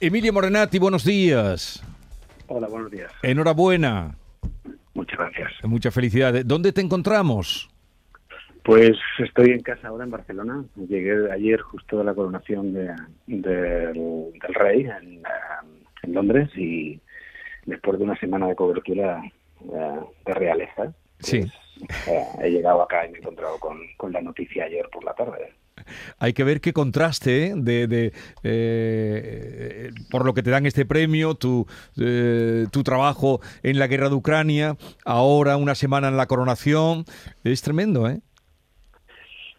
Emilio Morenati, buenos días. Hola, buenos días. Enhorabuena. Muchas gracias. Muchas felicidades. ¿Dónde te encontramos? Pues estoy en casa ahora en Barcelona. Llegué ayer justo de la coronación de, del, rey en, eh, en, Londres y después de una semana de cobertura eh, de realeza, sí. Pues, eh, he llegado acá y me he encontrado con, con la noticia ayer por la tarde hay que ver qué contraste ¿eh? de, eh, por lo que te dan este premio, tu, eh, tu trabajo en la guerra de Ucrania, ahora una semana en la coronación, es tremendo, ¿eh?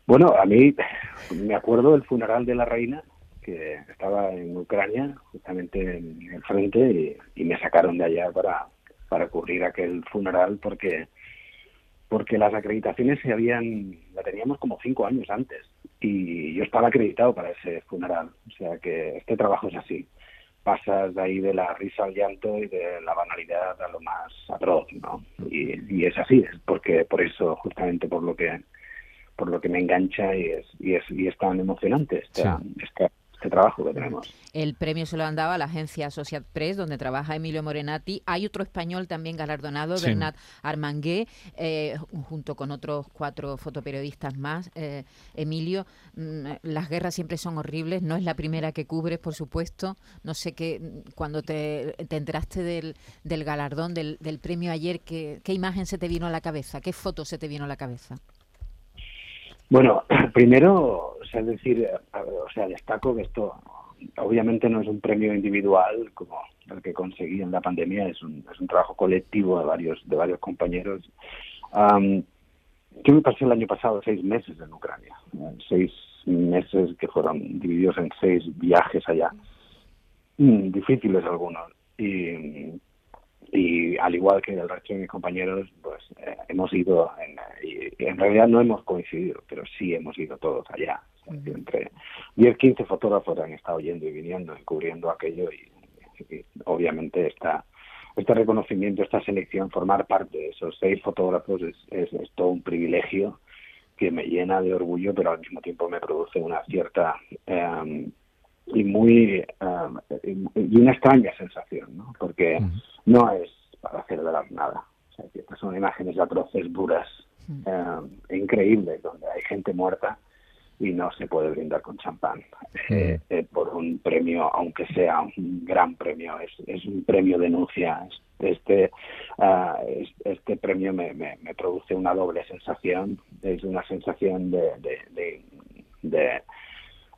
Bueno, a mí me acuerdo del funeral de la reina, que estaba en Ucrania, justamente en el frente, y, me sacaron de allá para, para cubrir aquel funeral porque porque las acreditaciones se habían la teníamos como cinco años antes y yo estaba acreditado para ese funeral. O sea que este trabajo es así. Pasas de ahí de la risa al llanto y de la banalidad a lo más atroz, ¿no? Y, es así, es porque por eso, justamente por lo que por lo que me engancha y es y es, y es tan emocionante esta, esta este trabajo que tenemos. El premio se lo han dado a la agencia Associate Press, donde trabaja Emilio Morenati. Hay otro español también galardonado, Bernat Armangué, eh, junto con otros cuatro fotoperiodistas más. Eh, Emilio, mm, las guerras siempre son horribles, no es la primera que cubres, por supuesto. No sé qué, cuando te, enteraste del, galardón, del, premio ayer, ¿qué, ¿qué imagen se te vino a la cabeza? ¿Qué foto se te vino a la cabeza? Bueno, primero, es decir, o sea, destaco que esto obviamente no es un premio individual como el que conseguí en la pandemia, es un, es un trabajo colectivo de varios de varios compañeros. yo me pasé el año pasado seis meses en Ucrania, seis meses que fueron divididos en seis viajes allá, mm, difíciles algunos. Y, al igual que el resto de mis compañeros, pues eh, hemos ido, en, en realidad no hemos coincidido, pero sí hemos ido todos allá. Entre 10, 15 fotógrafos han estado yendo y viniendo y cubriendo aquello y, obviamente esta, este reconocimiento, esta selección, formar parte de esos seis fotógrafos es, es, todo un privilegio que me llena de orgullo, pero al mismo tiempo me produce una cierta eh, y muy eh, y una extraña sensación, ¿no? Porque no es para hacer de la nada. O sea, que son imágenes atroces, duras, eh, increíbles, donde hay gente muerta y no se puede brindar con champán eh, eh, por un premio, aunque sea un gran premio, es, es un premio denuncia. Este, uh, este premio me, me, me, produce una doble sensación, es una sensación de, de, de, de,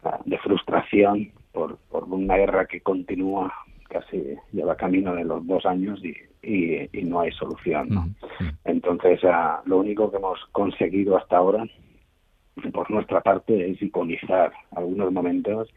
uh, de frustración por, por una guerra que continúa, casi lleva camino de los dos años y, y, no hay solución. Entonces, ah, lo único que hemos conseguido hasta ahora, por nuestra parte, es iconizar algunos momentos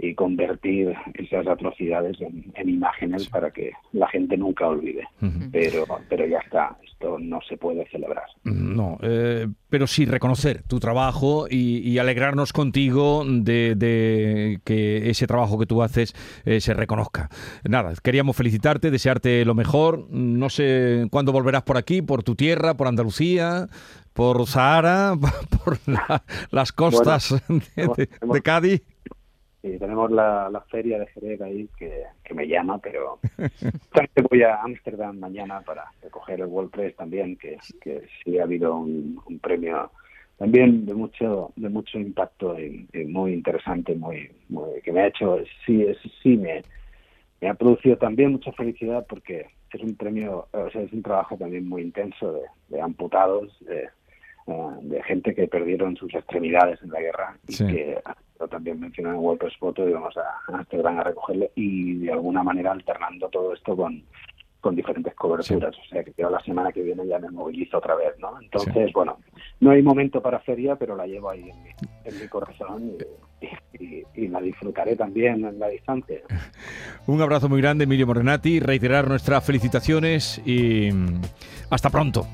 y convertir esas atrocidades en, imágenes para que la gente nunca olvide. Pero pero ya está, esto no se puede celebrar. No, eh, pero sí reconocer tu trabajo y, alegrarnos contigo de, que ese trabajo que tú haces eh, se reconozca. Nada, queríamos felicitarte, desearte lo mejor. No sé cuándo volverás por aquí, por tu tierra, por Andalucía, por Sahara, por las costas de Cádiz. Sí, tenemos la, la feria de Jerez ahí que, que me llama, pero también voy a Ámsterdam mañana para recoger el World Press también, que, que sí ha habido un, premio también de mucho de mucho impacto y, muy interesante, muy, muy, que me ha hecho, sí, sí me, me ha producido también mucha felicidad porque es un premio, o sea, es un trabajo también muy intenso de, de amputados, de, de gente que perdieron sus extremidades en la guerra y que también mencionó en World Photo y vamos a Amsterdam a recogerle y de alguna manera alternando todo esto con, con diferentes coberturas. O sea que yo la semana que viene ya me movilizo otra vez, ¿no? Entonces, bueno, no hay momento para feria, pero la llevo ahí en mi, en mi corazón y, y, la disfrutaré también en la distancia. Un abrazo muy grande, Emilio Morenati, reiterar nuestras felicitaciones y hasta pronto.